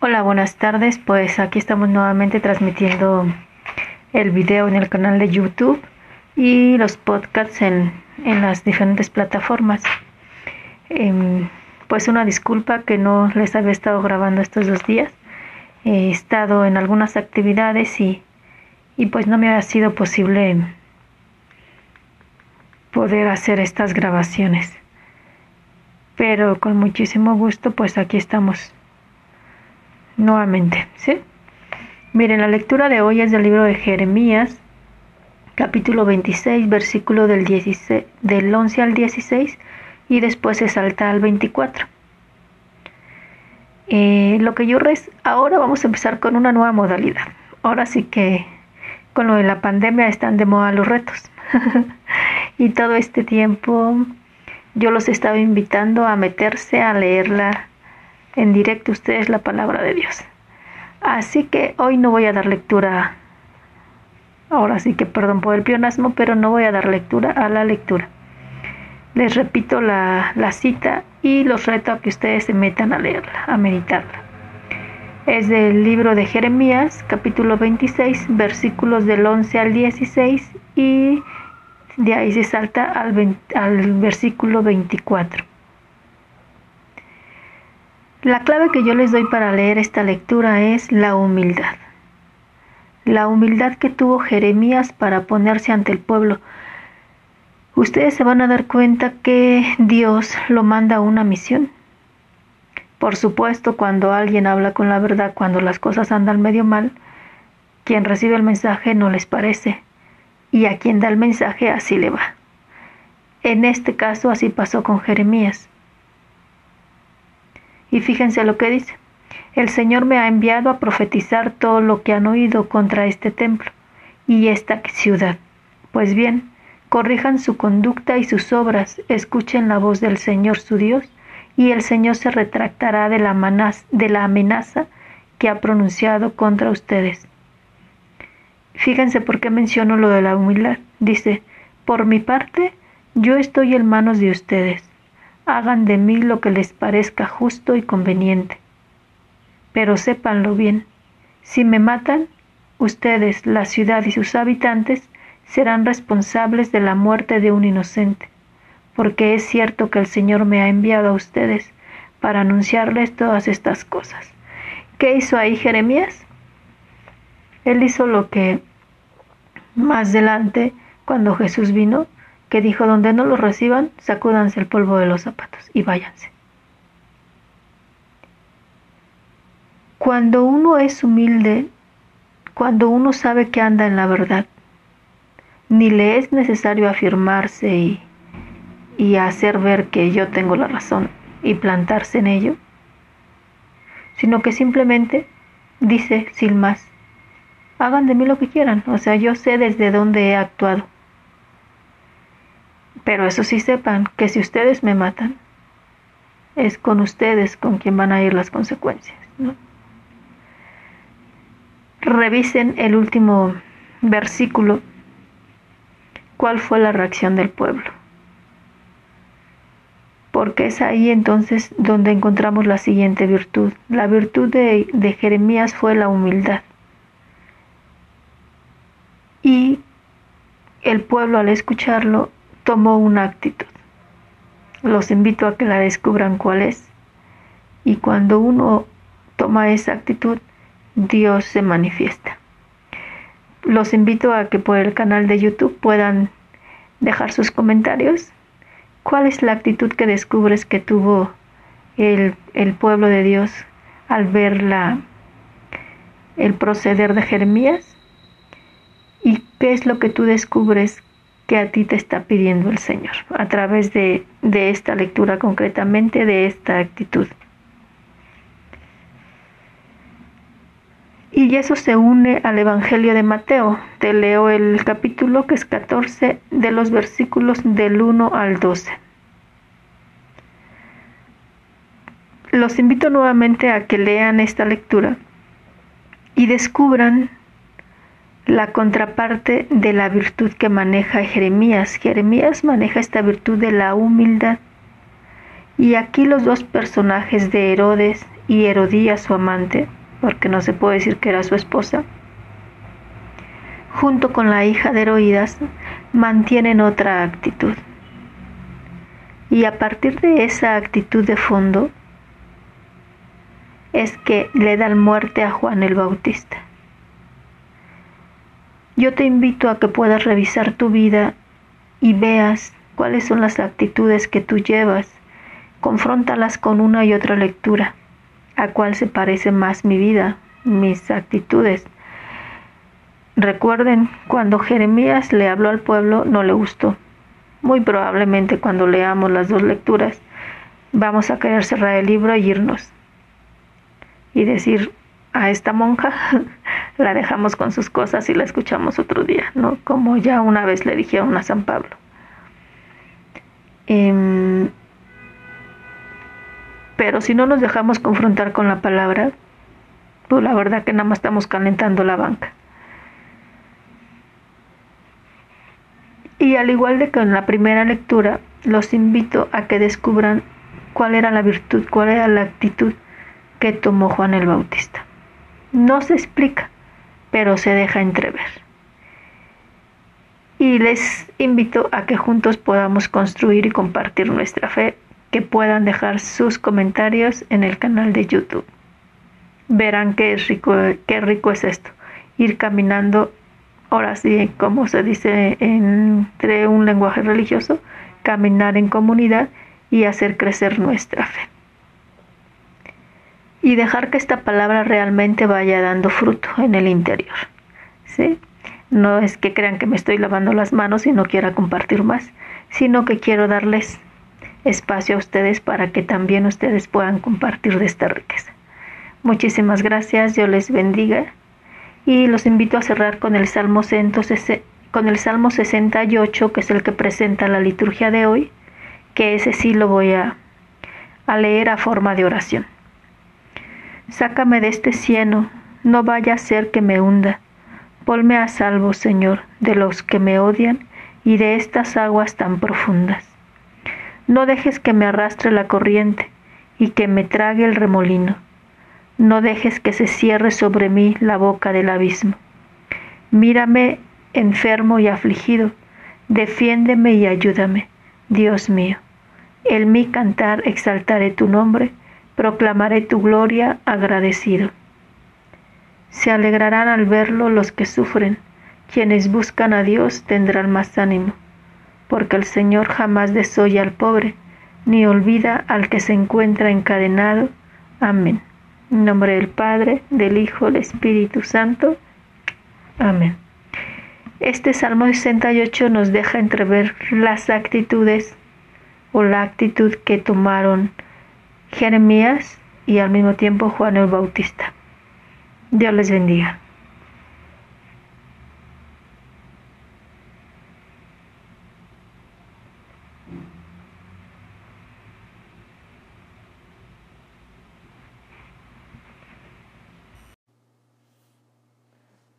Hola, buenas tardes. Pues aquí estamos nuevamente transmitiendo el video en el canal de YouTube y los podcasts en, en las diferentes plataformas. Em, pues una disculpa que no les había estado grabando estos dos días. He estado en algunas actividades y, y pues no me ha sido posible poder hacer estas grabaciones. Pero con muchísimo gusto pues aquí estamos nuevamente, ¿sí? Miren, la lectura de hoy es del libro de Jeremías, capítulo 26, versículo del, 16, del 11 al 16 y después se salta al 24. Eh, lo que yo res ahora vamos a empezar con una nueva modalidad. Ahora sí que con lo de la pandemia están de moda los retos. y todo este tiempo yo los estaba invitando a meterse a leerla en directo ustedes la palabra de Dios. Así que hoy no voy a dar lectura, ahora sí que perdón por el pionasmo, pero no voy a dar lectura a la lectura. Les repito la, la cita y los reto a que ustedes se metan a leerla, a meditarla. Es del libro de Jeremías, capítulo 26, versículos del 11 al 16 y de ahí se salta al, al versículo 24. La clave que yo les doy para leer esta lectura es la humildad. La humildad que tuvo Jeremías para ponerse ante el pueblo. Ustedes se van a dar cuenta que Dios lo manda a una misión. Por supuesto, cuando alguien habla con la verdad, cuando las cosas andan medio mal, quien recibe el mensaje no les parece y a quien da el mensaje así le va. En este caso así pasó con Jeremías. Y fíjense lo que dice. El Señor me ha enviado a profetizar todo lo que han oído contra este templo y esta ciudad. Pues bien, corrijan su conducta y sus obras, escuchen la voz del Señor su Dios, y el Señor se retractará de la, amenaza que ha pronunciado contra ustedes. Fíjense por qué menciono lo de la humildad. Dice, por mi parte, yo estoy en manos de ustedes. Hagan de mí lo que les parezca justo y conveniente. Pero sépanlo bien, si me matan, ustedes, la ciudad y sus habitantes, serán responsables de la muerte de un inocente, porque es cierto que el Señor me ha enviado a ustedes para anunciarles todas estas cosas. ¿Qué hizo ahí Jeremías? Él hizo lo que más adelante, cuando Jesús vino, que dijo, donde no lo reciban, sacúdanse el polvo de los zapatos y váyanse. Cuando uno es humilde, cuando uno sabe que anda en la verdad, ni le es necesario afirmarse y, y hacer ver que yo tengo la razón y plantarse en ello, sino que simplemente dice sin más, hagan de mí lo que quieran. O sea, yo sé desde dónde he actuado. Pero eso sí sepan que si ustedes me matan, es con ustedes con quien van a ir las consecuencias. Revisen el último versículo. ¿Cuál fue la reacción del pueblo? Porque es ahí entonces donde encontramos la siguiente virtud. La virtud de, de Jeremías fue la humildad. Y el pueblo al escucharlo tomó una actitud. Los invito a que la descubran cuál es. Y cuando uno toma esa actitud, Dios se manifiesta. Los invito a que por el canal de YouTube puedan dejar sus comentarios. ¿Cuál es la actitud que descubres que tuvo el, el pueblo de Dios al ver la, el proceder de Jeremías? ¿Y qué es lo que tú descubres que a ti te está pidiendo el Señor a través de, de esta lectura concretamente, de esta actitud? Y eso se une al Evangelio de Mateo. Te leo el capítulo que es 14 de los versículos del 1 al 12. Los invito nuevamente a que lean esta lectura y descubran la contraparte de la virtud que maneja Jeremías. Jeremías maneja esta virtud de la humildad. Y aquí los dos personajes de Herodes y Herodías su amante, porque no se puede decir que era su esposa, junto con la hija de Heroídas, mantienen otra actitud. Y a partir de esa actitud de fondo es que le dan muerte a Juan el Bautista. Yo te invito a que puedas revisar tu vida y veas cuáles son las actitudes que tú llevas. Confróntalas con una y otra lectura. ¿A cuál se parece más mi vida, mis actitudes? Recuerden, cuando Jeremías le habló al pueblo no le gustó. Muy probablemente cuando leamos las dos lecturas vamos a querer cerrar el libro y irnos. Y decir, a esta monja la dejamos con sus cosas y la escuchamos otro día, ¿no? Como ya una vez le dijeron a San Pablo. Em, pero si no nos dejamos confrontar con la palabra, pues la verdad que nada más estamos calentando la banca. Y al igual de que en la primera lectura, los invito a que descubran cuál era la virtud, cuál era la actitud que tomó Juan el Bautista. No se explica, pero se deja entrever. Y les invito a que juntos podamos construir y compartir nuestra fe, que puedan dejar sus comentarios en el canal de YouTube. Verán qué rico, qué rico es esto, ir caminando ahora sí, como se dice entre un lenguaje religioso, caminar en comunidad y hacer crecer nuestra fe. Y dejar que esta palabra realmente vaya dando fruto en el interior. ¿sí? No es que crean que me estoy lavando las manos y no quiera compartir más, sino que quiero darles espacio a ustedes para que también ustedes puedan compartir de esta riqueza. Muchísimas gracias, Dios les bendiga y los invito a cerrar con el Salmo, con el Salmo 68, que es el que presenta la liturgia de hoy, que ese sí lo voy a, a leer a forma de oración. Sácame de este cieno, no vaya a ser que me hunda. Ponme a salvo, Señor, de los que me odian y de estas aguas tan profundas. No dejes que me arrastre la corriente y que me trague el remolino no dejes que se cierre sobre mí la boca del abismo. Mírame enfermo y afligido, defiéndeme y ayúdame, Dios mío. En mi cantar exaltaré tu nombre, proclamaré tu gloria agradecido. Se alegrarán al verlo los que sufren, quienes buscan a Dios tendrán más ánimo, porque el Señor jamás desoye al pobre, ni olvida al que se encuentra encadenado. Amén. En nombre del Padre, del Hijo, del Espíritu Santo. Amén. Este Salmo 68 nos deja entrever las actitudes o la actitud que tomaron Jeremías y al mismo tiempo Juan el Bautista. Dios les bendiga.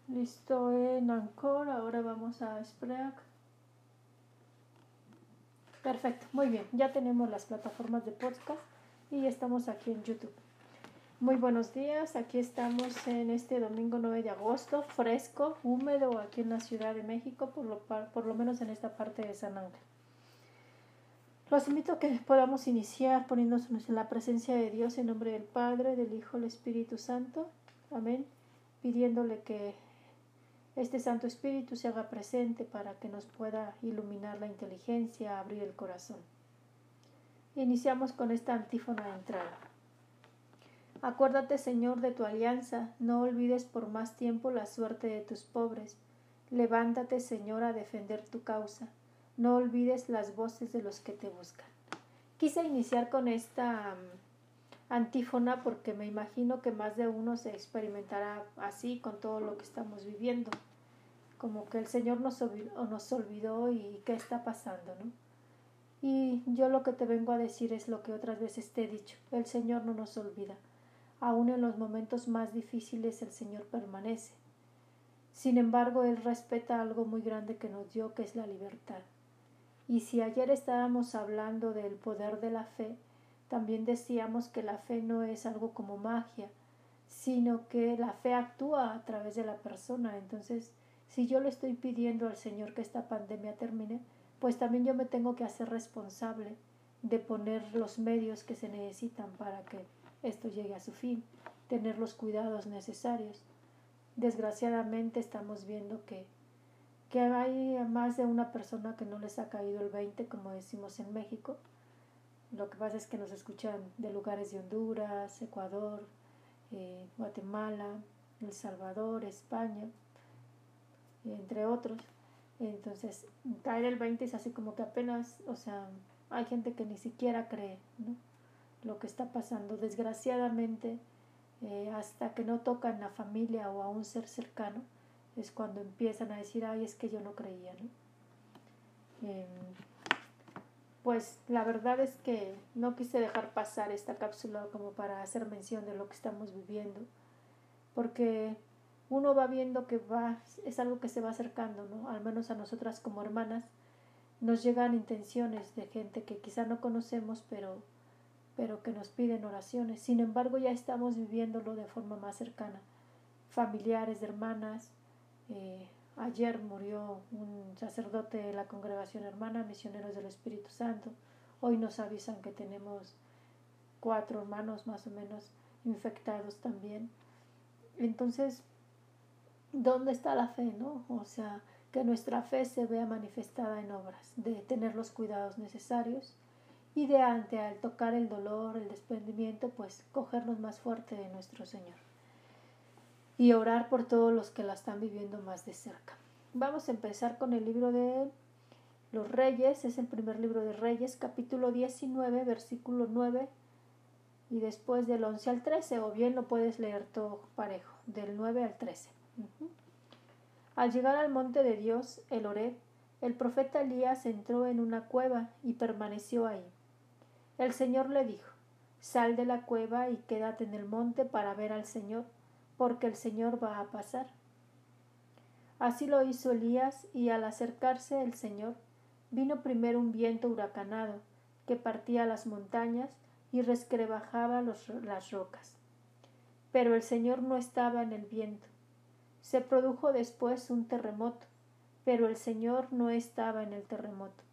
Listo en Anchor, ahora vamos a Spreak. Perfecto, muy bien, ya tenemos las plataformas de podcast y estamos aquí en YouTube. Muy buenos días, aquí estamos en este domingo 9 de agosto, fresco, húmedo aquí en la Ciudad de México, por lo, por lo menos en esta parte de San Ángel. Los invito a que podamos iniciar poniéndonos en la presencia de Dios en nombre del Padre, del Hijo, del Espíritu Santo. Amén. Pidiéndole que este Santo Espíritu se haga presente para que nos pueda iluminar la inteligencia, abrir el corazón. Iniciamos con esta antífona de entrada. Acuérdate, Señor, de tu alianza, no olvides por más tiempo la suerte de tus pobres. Levántate, Señor, a defender tu causa. No olvides las voces de los que te buscan. Quise iniciar con esta mm, antífona porque me imagino que más de uno se experimentará así con todo lo que estamos viviendo como que el Señor nos nos olvidó y qué está pasando, ¿no? Y yo lo que te vengo a decir es lo que otras veces te he dicho, el Señor no nos olvida. Aún en los momentos más difíciles el Señor permanece. Sin embargo, Él respeta algo muy grande que nos dio, que es la libertad. Y si ayer estábamos hablando del poder de la fe, También decíamos que la fe no es algo como magia, sino que la fe actúa a través de la persona. Entonces, si yo le estoy pidiendo al Señor que esta pandemia termine, pues también yo me tengo que hacer responsable de poner los medios que se necesitan para que esto llegue a su fin, tener los cuidados necesarios. Desgraciadamente estamos viendo que, que hay más de una persona que no les ha caído el 20, como decimos en México. Lo que pasa es que nos escuchan de lugares de Honduras, Ecuador, eh, Guatemala, El Salvador, España, entre otros. Entonces, caer el 20 es así como que apenas, o sea, hay gente que ni siquiera cree lo que está pasando. Desgraciadamente, eh, hasta que no tocan a familia o a un ser cercano, es cuando empiezan a decir, ay, es que yo no creía, ¿no? Em, pues la verdad es que no quise dejar pasar esta cápsula como para hacer mención de lo que estamos viviendo, porque uno va viendo que va, es algo que se va acercando, ¿no? Al menos a nosotras como hermanas, nos llegan intenciones de gente que quizá no conocemos, pero, pero que nos piden oraciones. Sin embargo, ya estamos viviéndolo de forma más cercana. Familiares, hermanas. Eh, ayer murió un sacerdote de la congregación hermana, misioneros del Espíritu Santo. Hoy nos avisan que tenemos cuatro hermanos más o menos infectados también. Entonces, ¿dónde está la fe, no? O sea, que nuestra fe se vea manifestada en obras, de tener los cuidados necesarios y de ante al tocar el dolor, el desprendimiento, pues cogernos más fuerte de nuestro Señor y orar por todos los que la están viviendo más de cerca. Vamos a empezar con el libro de los Reyes, es el primer libro de Reyes, capítulo 19, versículo 9 y después del 11 al 13, o bien lo puedes leer todo parejo, del 9 al 13. Al llegar al monte de Dios, el Oreb, el profeta Elías entró en una cueva y permaneció ahí. El Señor le dijo, Sal de la cueva y quédate en el monte para ver al Señor, porque el Señor va a pasar. Así lo hizo Elías, y al acercarse el Señor, vino primero un viento huracanado, que partía las montañas y resquebrajaba las rocas. Pero el Señor no estaba en el viento, se produjo después un terremoto, pero el Señor no estaba en el terremoto.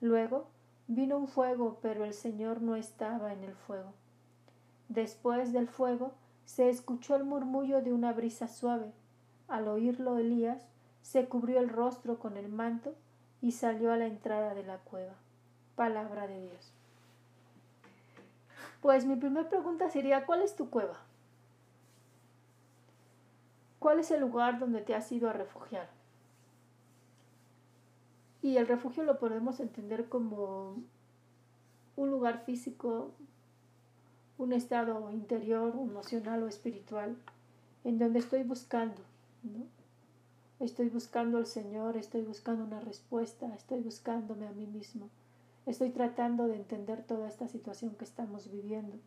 Luego vino un fuego, pero el Señor no estaba en el fuego. Después del fuego se escuchó el murmullo de una brisa suave. Al oírlo Elías se cubrió el rostro con el manto y salió a la entrada de la cueva. Palabra de Dios. Pues mi primera pregunta sería, ¿cuál es tu cueva? ¿Cuál es el lugar donde te has ido a refugiar? Y el refugio lo podemos entender como un lugar físico, un estado interior, emocional o espiritual, en donde estoy buscando, ¿no? Estoy buscando al Señor, estoy buscando una respuesta, estoy buscándome a mí mismo, estoy tratando de entender toda esta situación que estamos viviendo.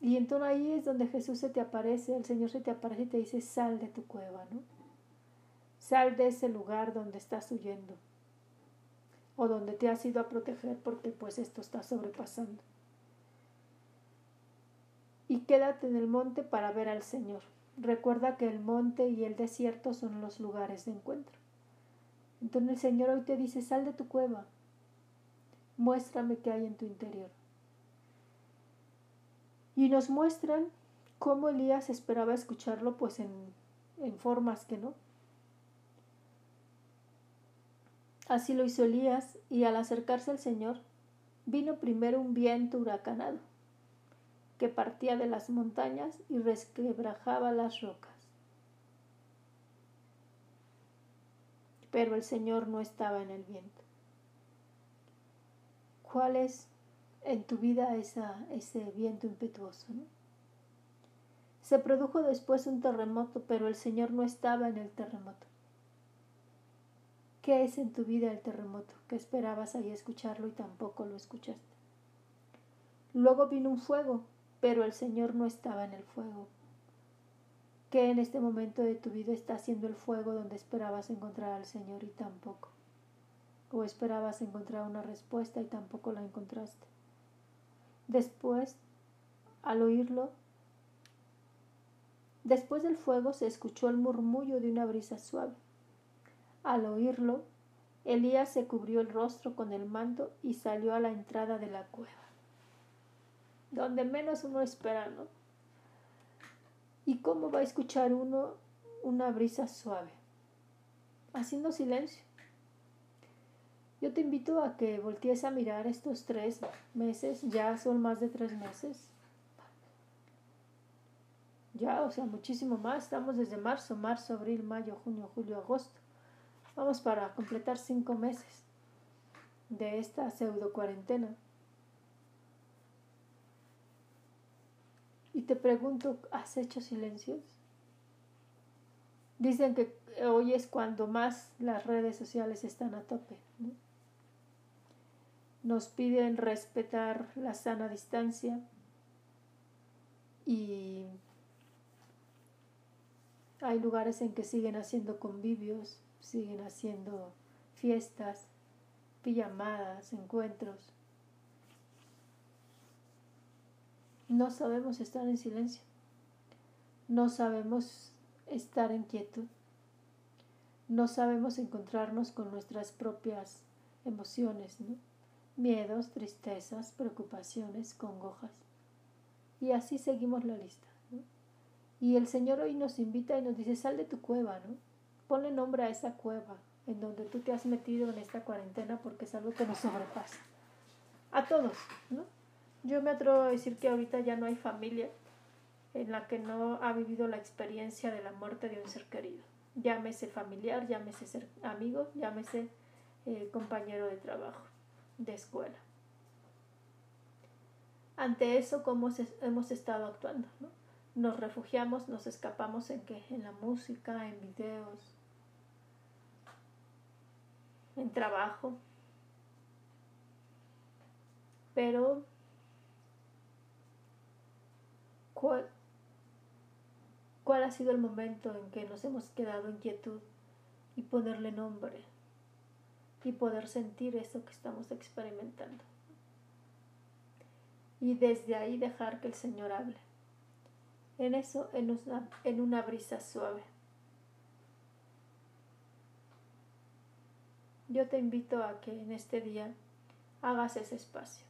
Y entonces ahí es donde Jesús se te aparece, el Señor se te aparece y te dice, sal de tu cueva, ¿no? Sal de ese lugar donde estás huyendo o donde te has ido a proteger porque pues esto está sobrepasando. Y quédate en el monte para ver al Señor. Recuerda que el monte y el desierto son los lugares de encuentro. Entonces el Señor hoy te dice, sal de tu cueva, muéstrame qué hay en tu interior. Y nos muestran cómo Elías esperaba escucharlo pues en, en formas que no. Así lo hizo Elías y al acercarse al Señor vino primero un viento huracanado que partía de las montañas y resquebrajaba las rocas. Pero el Señor no estaba en el viento. ¿Cuál es en tu vida esa, ese viento impetuoso. Se produjo después un terremoto, pero el Señor no estaba en el terremoto. ¿Qué es en tu vida el terremoto? Que esperabas ahí escucharlo y tampoco lo escuchaste. Luego vino un fuego, pero el Señor no estaba en el fuego. ¿Qué en este momento de tu vida está haciendo el fuego donde esperabas encontrar al Señor y tampoco? o esperabas encontrar una respuesta y tampoco la encontraste. Después, al oírlo, después del fuego se escuchó el murmullo de una brisa suave. Al oírlo, Elías se cubrió el rostro con el manto y salió a la entrada de la cueva, donde menos uno espera, ¿no? ¿Y cómo va a escuchar uno una brisa suave? Haciendo silencio. Yo te invito a que voltees a mirar estos tres meses, ya son más de tres meses. Ya, o sea, muchísimo más. Estamos desde marzo, marzo, abril, mayo, junio, julio, agosto. Vamos para completar cinco meses de esta pseudo cuarentena. Y te pregunto, ¿has hecho silencios? Dicen que hoy es cuando más las redes sociales están a tope. Nos piden respetar la sana distancia y hay lugares en que siguen haciendo convivios, siguen haciendo fiestas, pijamadas, encuentros. No sabemos estar en silencio. No sabemos estar en quietud. No sabemos encontrarnos con nuestras propias emociones, miedos, tristezas, preocupaciones, congojas. Y así seguimos la lista. Y el Señor hoy nos invita y nos dice, sal de tu cueva, ¿no? Ponle nombre a esa cueva en donde tú te has metido en esta cuarentena porque es algo que nos sobrepasa. A todos, ¿no? Yo me atrevo a decir que ahorita ya no hay familia en la que no ha vivido la experiencia de la muerte de un ser querido. Llámese familiar, llámese ser amigo, llámese eh, compañero de trabajo, de escuela. Ante eso, ¿cómo hemos estado actuando? ¿no? Nos refugiamos, nos escapamos en qué? En la música, en videos, en trabajo. Pero, ¿cuál, ¿cuál ha sido el momento en que nos hemos quedado en quietud y ponerle nombre y poder sentir eso que estamos experimentando? Y desde ahí dejar que el Señor hable. En eso, en una, en una brisa suave. yo te invito a que en este día hagas ese espacio.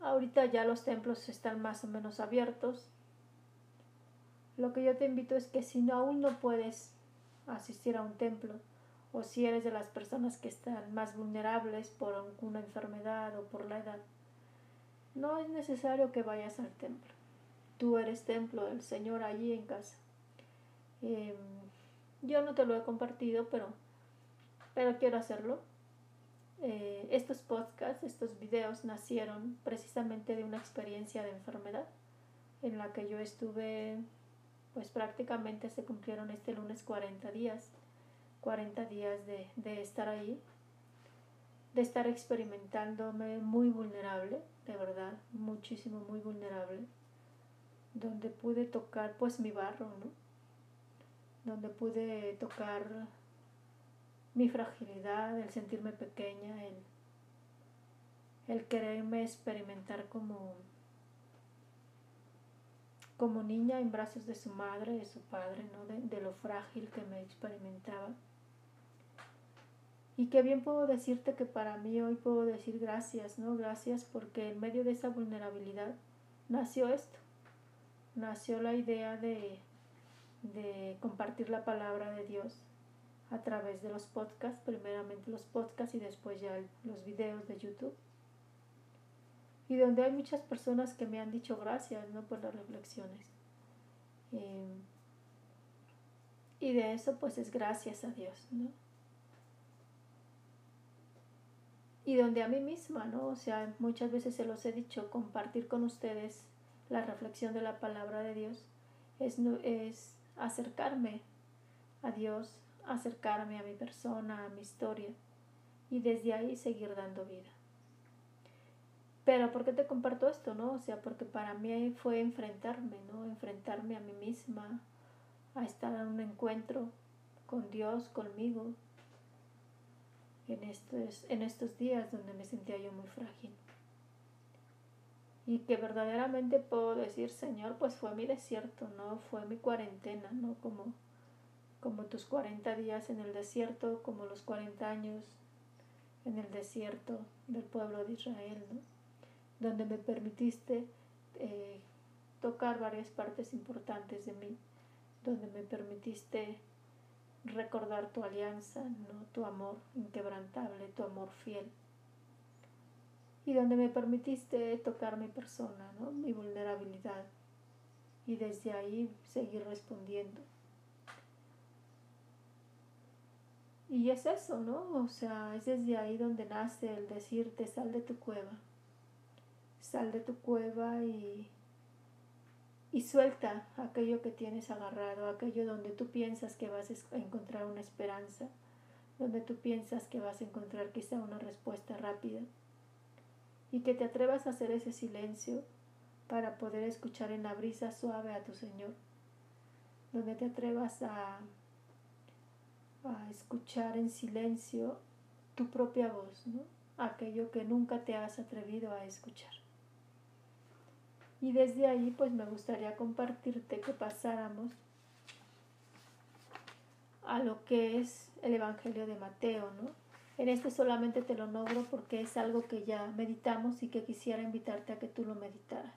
Ahorita ya los templos están más o menos abiertos. Lo que yo te invito es que si no, aún no puedes asistir a un templo o si eres de las personas que están más vulnerables por alguna enfermedad o por la edad, no es necesario que vayas al templo. Tú eres templo del Señor allí en casa. Em, yo no te lo he compartido, pero pero quiero hacerlo. Eh, estos podcasts, estos videos nacieron precisamente de una experiencia de enfermedad en la que yo estuve, pues prácticamente se cumplieron este lunes 40 días, 40 días de, de estar ahí, de estar experimentándome muy vulnerable, de verdad, muchísimo, muy vulnerable, donde pude tocar pues mi barro, ¿no? Donde pude tocar mi fragilidad, el sentirme pequeña, el, el quererme experimentar como, como niña en brazos de su madre, de su padre, ¿no? de, de lo frágil que me experimentaba. Y que bien puedo decirte que para mí hoy puedo decir gracias, ¿no? Gracias porque en medio de esa vulnerabilidad nació esto. Nació la idea de, de compartir la palabra de Dios a través de los podcasts, primeramente los podcasts y después ya los videos de YouTube. Y donde hay muchas personas que me han dicho gracias ¿no? por las reflexiones. Y de eso pues es gracias a Dios, ¿no? Y donde a mí misma, ¿no? O sea, muchas veces se los he dicho, compartir con ustedes la reflexión de la palabra de Dios es, es acercarme a Dios, acercarme a mi persona, a mi historia y desde ahí seguir dando vida. Pero ¿por qué te comparto esto, no? O sea, porque para mí fue enfrentarme, ¿no? Enfrentarme a mí misma, a estar en un encuentro con Dios, conmigo, en estos, en estos días donde me sentía yo muy frágil. Y que verdaderamente puedo decir, Señor, pues fue mi desierto, no fue mi cuarentena, no como, como tus 40 días en el desierto, como los 40 años en el desierto del pueblo de Israel, donde me permitiste eh, tocar varias partes importantes de mí, donde me permitiste recordar tu alianza, ¿no? tu amor inquebrantable, tu amor fiel. Y donde me permitiste tocar mi persona, ¿no? mi vulnerabilidad. Y desde ahí seguir respondiendo. Y es eso, ¿no? O sea, es desde ahí donde nace el decirte, sal de tu cueva. Sal de tu cueva y y suelta aquello que tienes agarrado, aquello donde tú piensas que vas a encontrar una esperanza, donde tú piensas que vas a encontrar quizá una respuesta rápida y que te atrevas a hacer ese silencio para poder escuchar en la brisa suave a tu Señor, donde te atrevas a, a escuchar en silencio tu propia voz, ¿no? aquello que nunca te has atrevido a escuchar. Y desde ahí pues me gustaría compartirte que pasáramos a lo que es el Evangelio de Mateo, ¿no? En este solamente te lo nombro porque es algo que ya meditamos y que quisiera invitarte a que tú lo meditaras.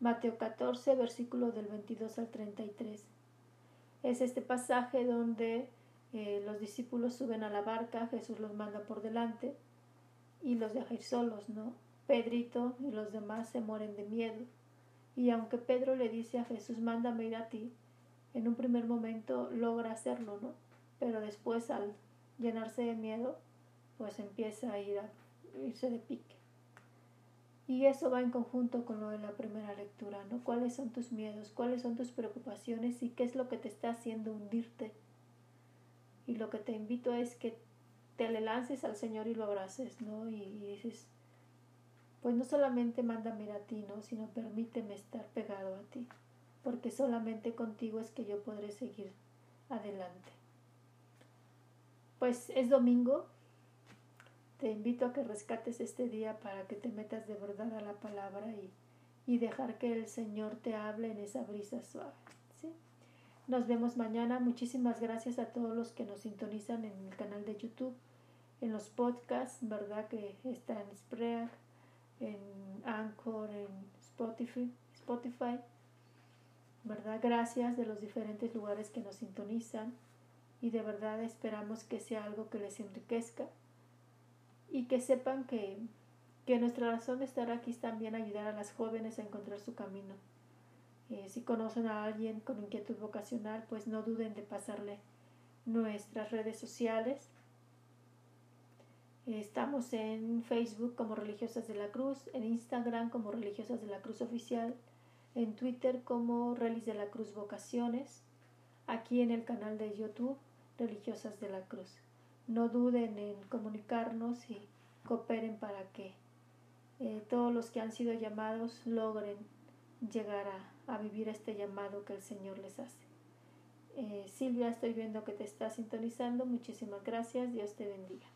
Mateo 14, versículo del 22 al 33. Es este pasaje donde eh, los discípulos suben a la barca, Jesús los manda por delante y los deja ir solos, ¿no? Pedrito y los demás se mueren de miedo. Y aunque Pedro le dice a Jesús, mándame ir a ti, en un primer momento logra hacerlo, ¿no? Pero después al llenarse de miedo, pues empieza a ir a irse de pique. Y eso va en conjunto con lo de la primera lectura, ¿no? ¿Cuáles son tus miedos? ¿Cuáles son tus preocupaciones? ¿Y qué es lo que te está haciendo hundirte? Y lo que te invito es que te le lances al Señor y lo abraces, ¿no? Y, y dices, pues no solamente mándame a ti, ¿no? sino permíteme estar pegado a ti, porque solamente contigo es que yo podré seguir adelante. Pues es domingo, te invito a que rescates este día para que te metas de verdad a la palabra y, y dejar que el Señor te hable en esa brisa suave. ¿sí? Nos vemos mañana. Muchísimas gracias a todos los que nos sintonizan en el canal de YouTube, en los podcasts, ¿verdad? Que está en Spreak, en Anchor, en Spotify, Spotify, ¿verdad? Gracias de los diferentes lugares que nos sintonizan y de verdad esperamos que sea algo que les enriquezca y que sepan que, que nuestra razón de estar aquí es también ayudar a las jóvenes a encontrar su camino. Eh, si conocen a alguien con inquietud vocacional, pues no duden de pasarle nuestras redes sociales Estamos en Facebook como Religiosas de la Cruz, en Instagram como Religiosas de la Cruz Oficial, en Twitter como Relis de la Cruz Vocaciones, aquí en el canal de YouTube Religiosas de la Cruz. No duden en comunicarnos y cooperen para que eh, todos los que han sido llamados logren llegar a, vivir este llamado que el Señor les hace. Eh, Silvia, estoy viendo que te está sintonizando. Muchísimas gracias. Dios te bendiga.